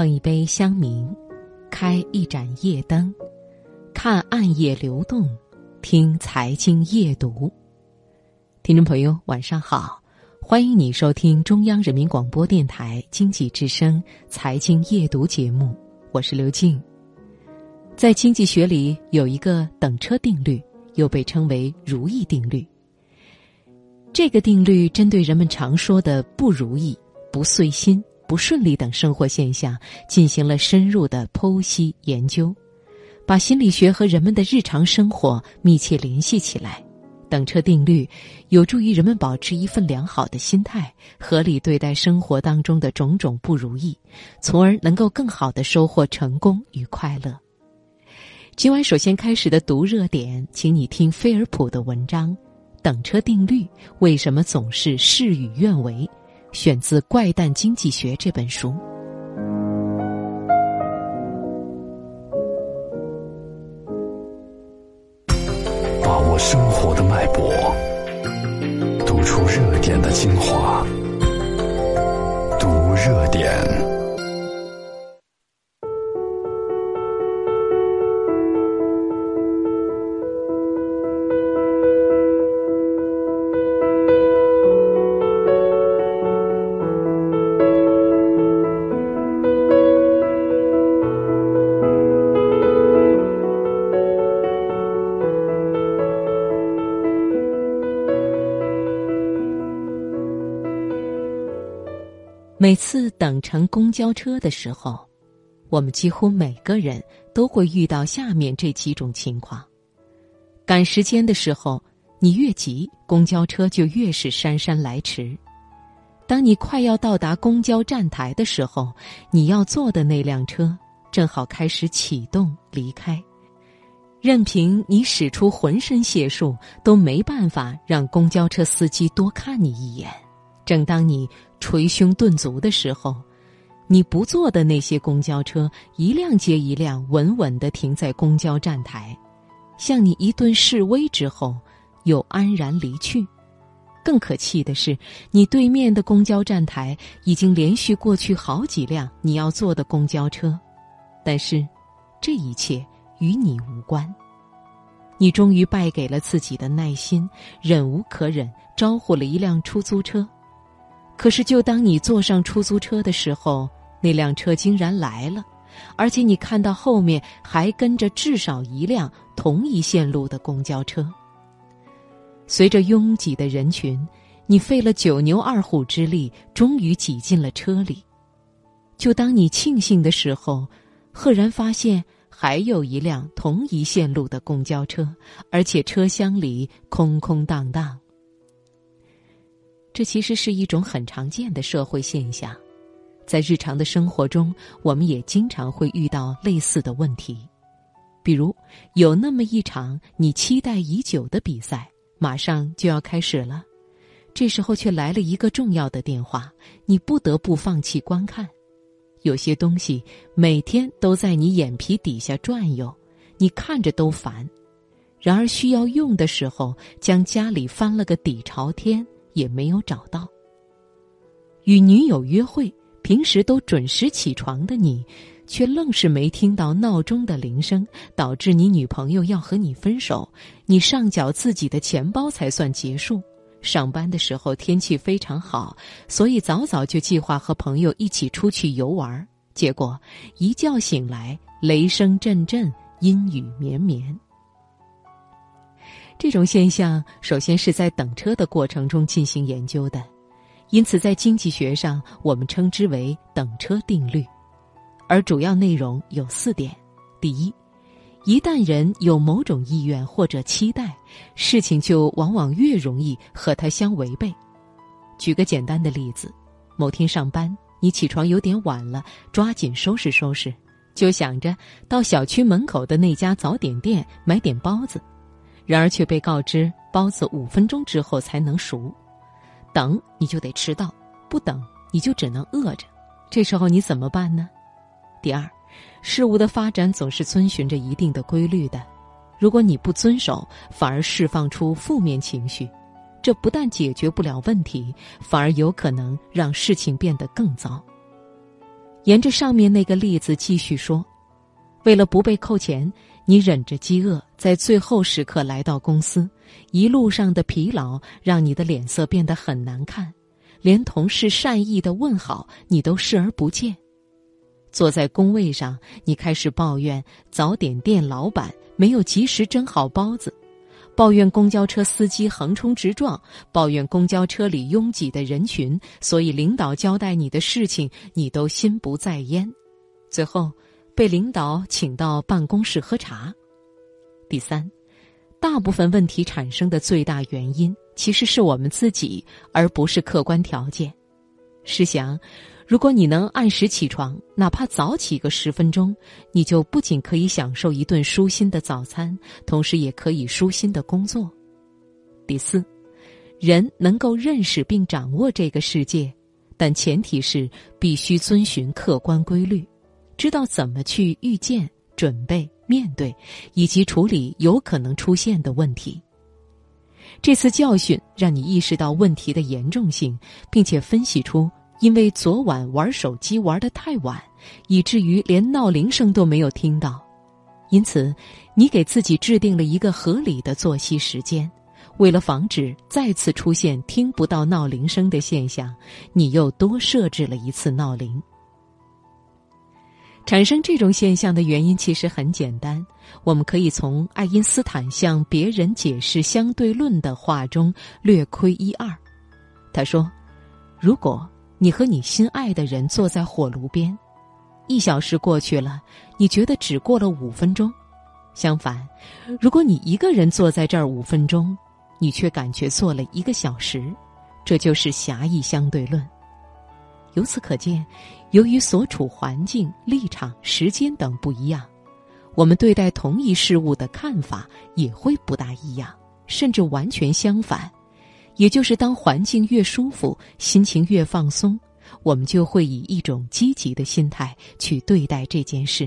碰一杯香茗，开一盏夜灯，看暗夜流动，听财经夜读。听众朋友，晚上好，欢迎你收听中央人民广播电台经济之声财经夜读节目，我是刘静。在经济学里有一个等车定律，又被称为如意定律。这个定律针对人们常说的不如意、不遂心。不顺利等生活现象进行了深入的剖析研究，把心理学和人们的日常生活密切联系起来。等车定律有助于人们保持一份良好的心态，合理对待生活当中的种种不如意，从而能够更好的收获成功与快乐。今晚首先开始的读热点，请你听菲尔普的文章：等车定律为什么总是事与愿违？选自《怪诞经济学》这本书。把握生活的脉搏，读出热点的精华，读热点。每次等乘公交车的时候，我们几乎每个人都会遇到下面这几种情况：赶时间的时候，你越急，公交车就越是姗姗来迟；当你快要到达公交站台的时候，你要坐的那辆车正好开始启动离开，任凭你使出浑身解数，都没办法让公交车司机多看你一眼。正当你捶胸顿足的时候，你不坐的那些公交车一辆接一辆稳稳地停在公交站台，向你一顿示威之后，又安然离去。更可气的是，你对面的公交站台已经连续过去好几辆你要坐的公交车，但是这一切与你无关。你终于败给了自己的耐心，忍无可忍，招呼了一辆出租车。可是，就当你坐上出租车的时候，那辆车竟然来了，而且你看到后面还跟着至少一辆同一线路的公交车。随着拥挤的人群，你费了九牛二虎之力，终于挤进了车里。就当你庆幸的时候，赫然发现还有一辆同一线路的公交车，而且车厢里空空荡荡。这其实是一种很常见的社会现象，在日常的生活中，我们也经常会遇到类似的问题。比如，有那么一场你期待已久的比赛，马上就要开始了，这时候却来了一个重要的电话，你不得不放弃观看。有些东西每天都在你眼皮底下转悠，你看着都烦，然而需要用的时候，将家里翻了个底朝天。也没有找到。与女友约会，平时都准时起床的你，却愣是没听到闹钟的铃声，导致你女朋友要和你分手。你上缴自己的钱包才算结束。上班的时候天气非常好，所以早早就计划和朋友一起出去游玩。结果一觉醒来，雷声阵阵，阴雨绵绵。这种现象首先是在等车的过程中进行研究的，因此在经济学上我们称之为等车定律，而主要内容有四点：第一，一旦人有某种意愿或者期待，事情就往往越容易和它相违背。举个简单的例子，某天上班你起床有点晚了，抓紧收拾收拾，就想着到小区门口的那家早点店买点包子。然而却被告知包子五分钟之后才能熟，等你就得迟到，不等你就只能饿着。这时候你怎么办呢？第二，事物的发展总是遵循着一定的规律的，如果你不遵守，反而释放出负面情绪，这不但解决不了问题，反而有可能让事情变得更糟。沿着上面那个例子继续说，为了不被扣钱，你忍着饥饿，在最后时刻来到公司，一路上的疲劳让你的脸色变得很难看，连同事善意的问好你都视而不见。坐在工位上，你开始抱怨早点店老板没有及时蒸好包子，抱怨公交车司机横冲直撞，抱怨公交车里拥挤的人群，所以领导交代你的事情你都心不在焉，最后被领导请到办公室喝茶。第三，大部分问题产生的最大原因其实是我们自己，而不是客观条件。试想。如果你能按时起床，哪怕早起个十分钟，你就不仅可以享受一顿舒心的早餐，同时也可以舒心的工作。第四，人能够认识并掌握这个世界，但前提是必须遵循客观规律，知道怎么去预见、准备、面对，以及处理有可能出现的问题。这次教训让你意识到问题的严重性，并且分析出。因为昨晚玩手机玩得太晚，以至于连闹铃声都没有听到，因此你给自己制定了一个合理的作息时间。为了防止再次出现听不到闹铃声的现象，你又多设置了一次闹铃。产生这种现象的原因其实很简单，我们可以从爱因斯坦向别人解释相对论的话中略窥一二。他说：“如果。”你和你心爱的人坐在火炉边，一小时过去了，你觉得只过了五分钟。相反，如果你一个人坐在这儿五分钟，你却感觉坐了一个小时。这就是狭义相对论。由此可见，由于所处环境、立场、时间等不一样，我们对待同一事物的看法也会不大一样，甚至完全相反。也就是当环境越舒服，心情越放松，我们就会以一种积极的心态去对待这件事；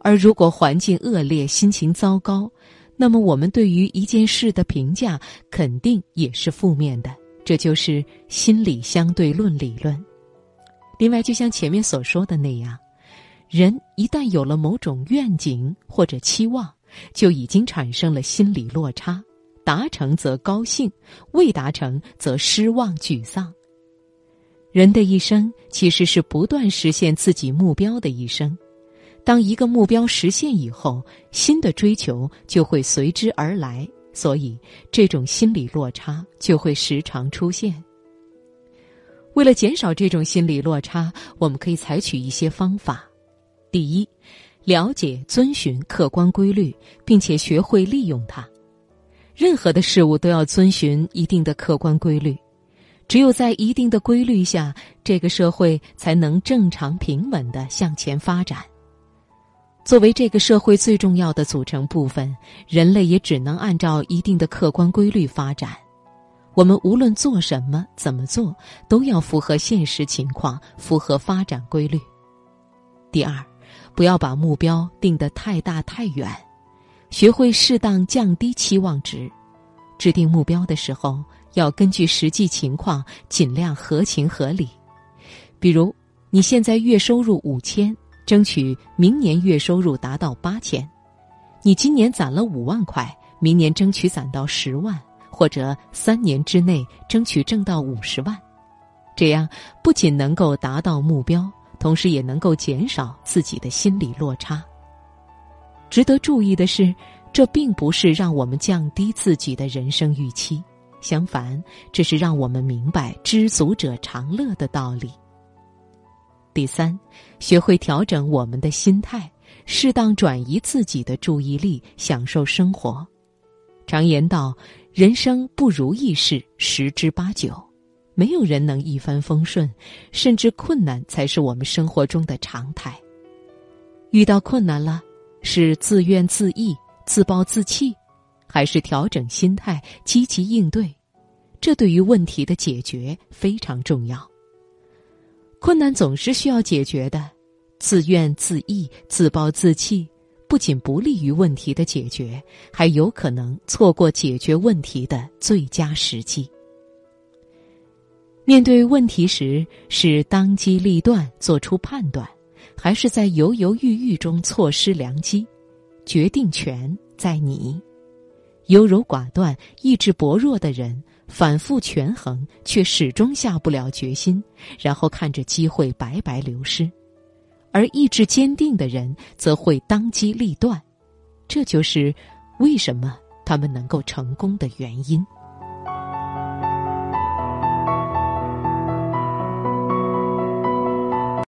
而如果环境恶劣，心情糟糕，那么我们对于一件事的评价肯定也是负面的。这就是心理相对论理论。另外，就像前面所说的那样，人一旦有了某种愿景或者期望，就已经产生了心理落差。达成则高兴，未达成则失望沮丧。人的一生其实是不断实现自己目标的一生。当一个目标实现以后，新的追求就会随之而来，所以这种心理落差就会时常出现。为了减少这种心理落差，我们可以采取一些方法：第一，了解、遵循客观规律，并且学会利用它。任何的事物都要遵循一定的客观规律，只有在一定的规律下，这个社会才能正常平稳的向前发展。作为这个社会最重要的组成部分，人类也只能按照一定的客观规律发展。我们无论做什么、怎么做，都要符合现实情况，符合发展规律。第二，不要把目标定得太大太远。学会适当降低期望值，制定目标的时候要根据实际情况尽量合情合理。比如，你现在月收入五千，争取明年月收入达到八千；你今年攒了五万块，明年争取攒到十万，或者三年之内争取挣到五十万。这样不仅能够达到目标，同时也能够减少自己的心理落差。值得注意的是，这并不是让我们降低自己的人生预期，相反，这是让我们明白“知足者常乐”的道理。第三，学会调整我们的心态，适当转移自己的注意力，享受生活。常言道：“人生不如意事十之八九，没有人能一帆风顺，甚至困难才是我们生活中的常态。”遇到困难了。是自怨自艾、自暴自弃，还是调整心态、积极应对？这对于问题的解决非常重要。困难总是需要解决的，自怨自艾、自暴自弃，不仅不利于问题的解决，还有可能错过解决问题的最佳时机。面对问题时，是当机立断做出判断，还是在犹犹豫豫中错失良机？决定权在你。优柔寡断、意志薄弱的人，反复权衡却始终下不了决心，然后看着机会白白流失；而意志坚定的人，则会当机立断。这就是为什么他们能够成功的原因。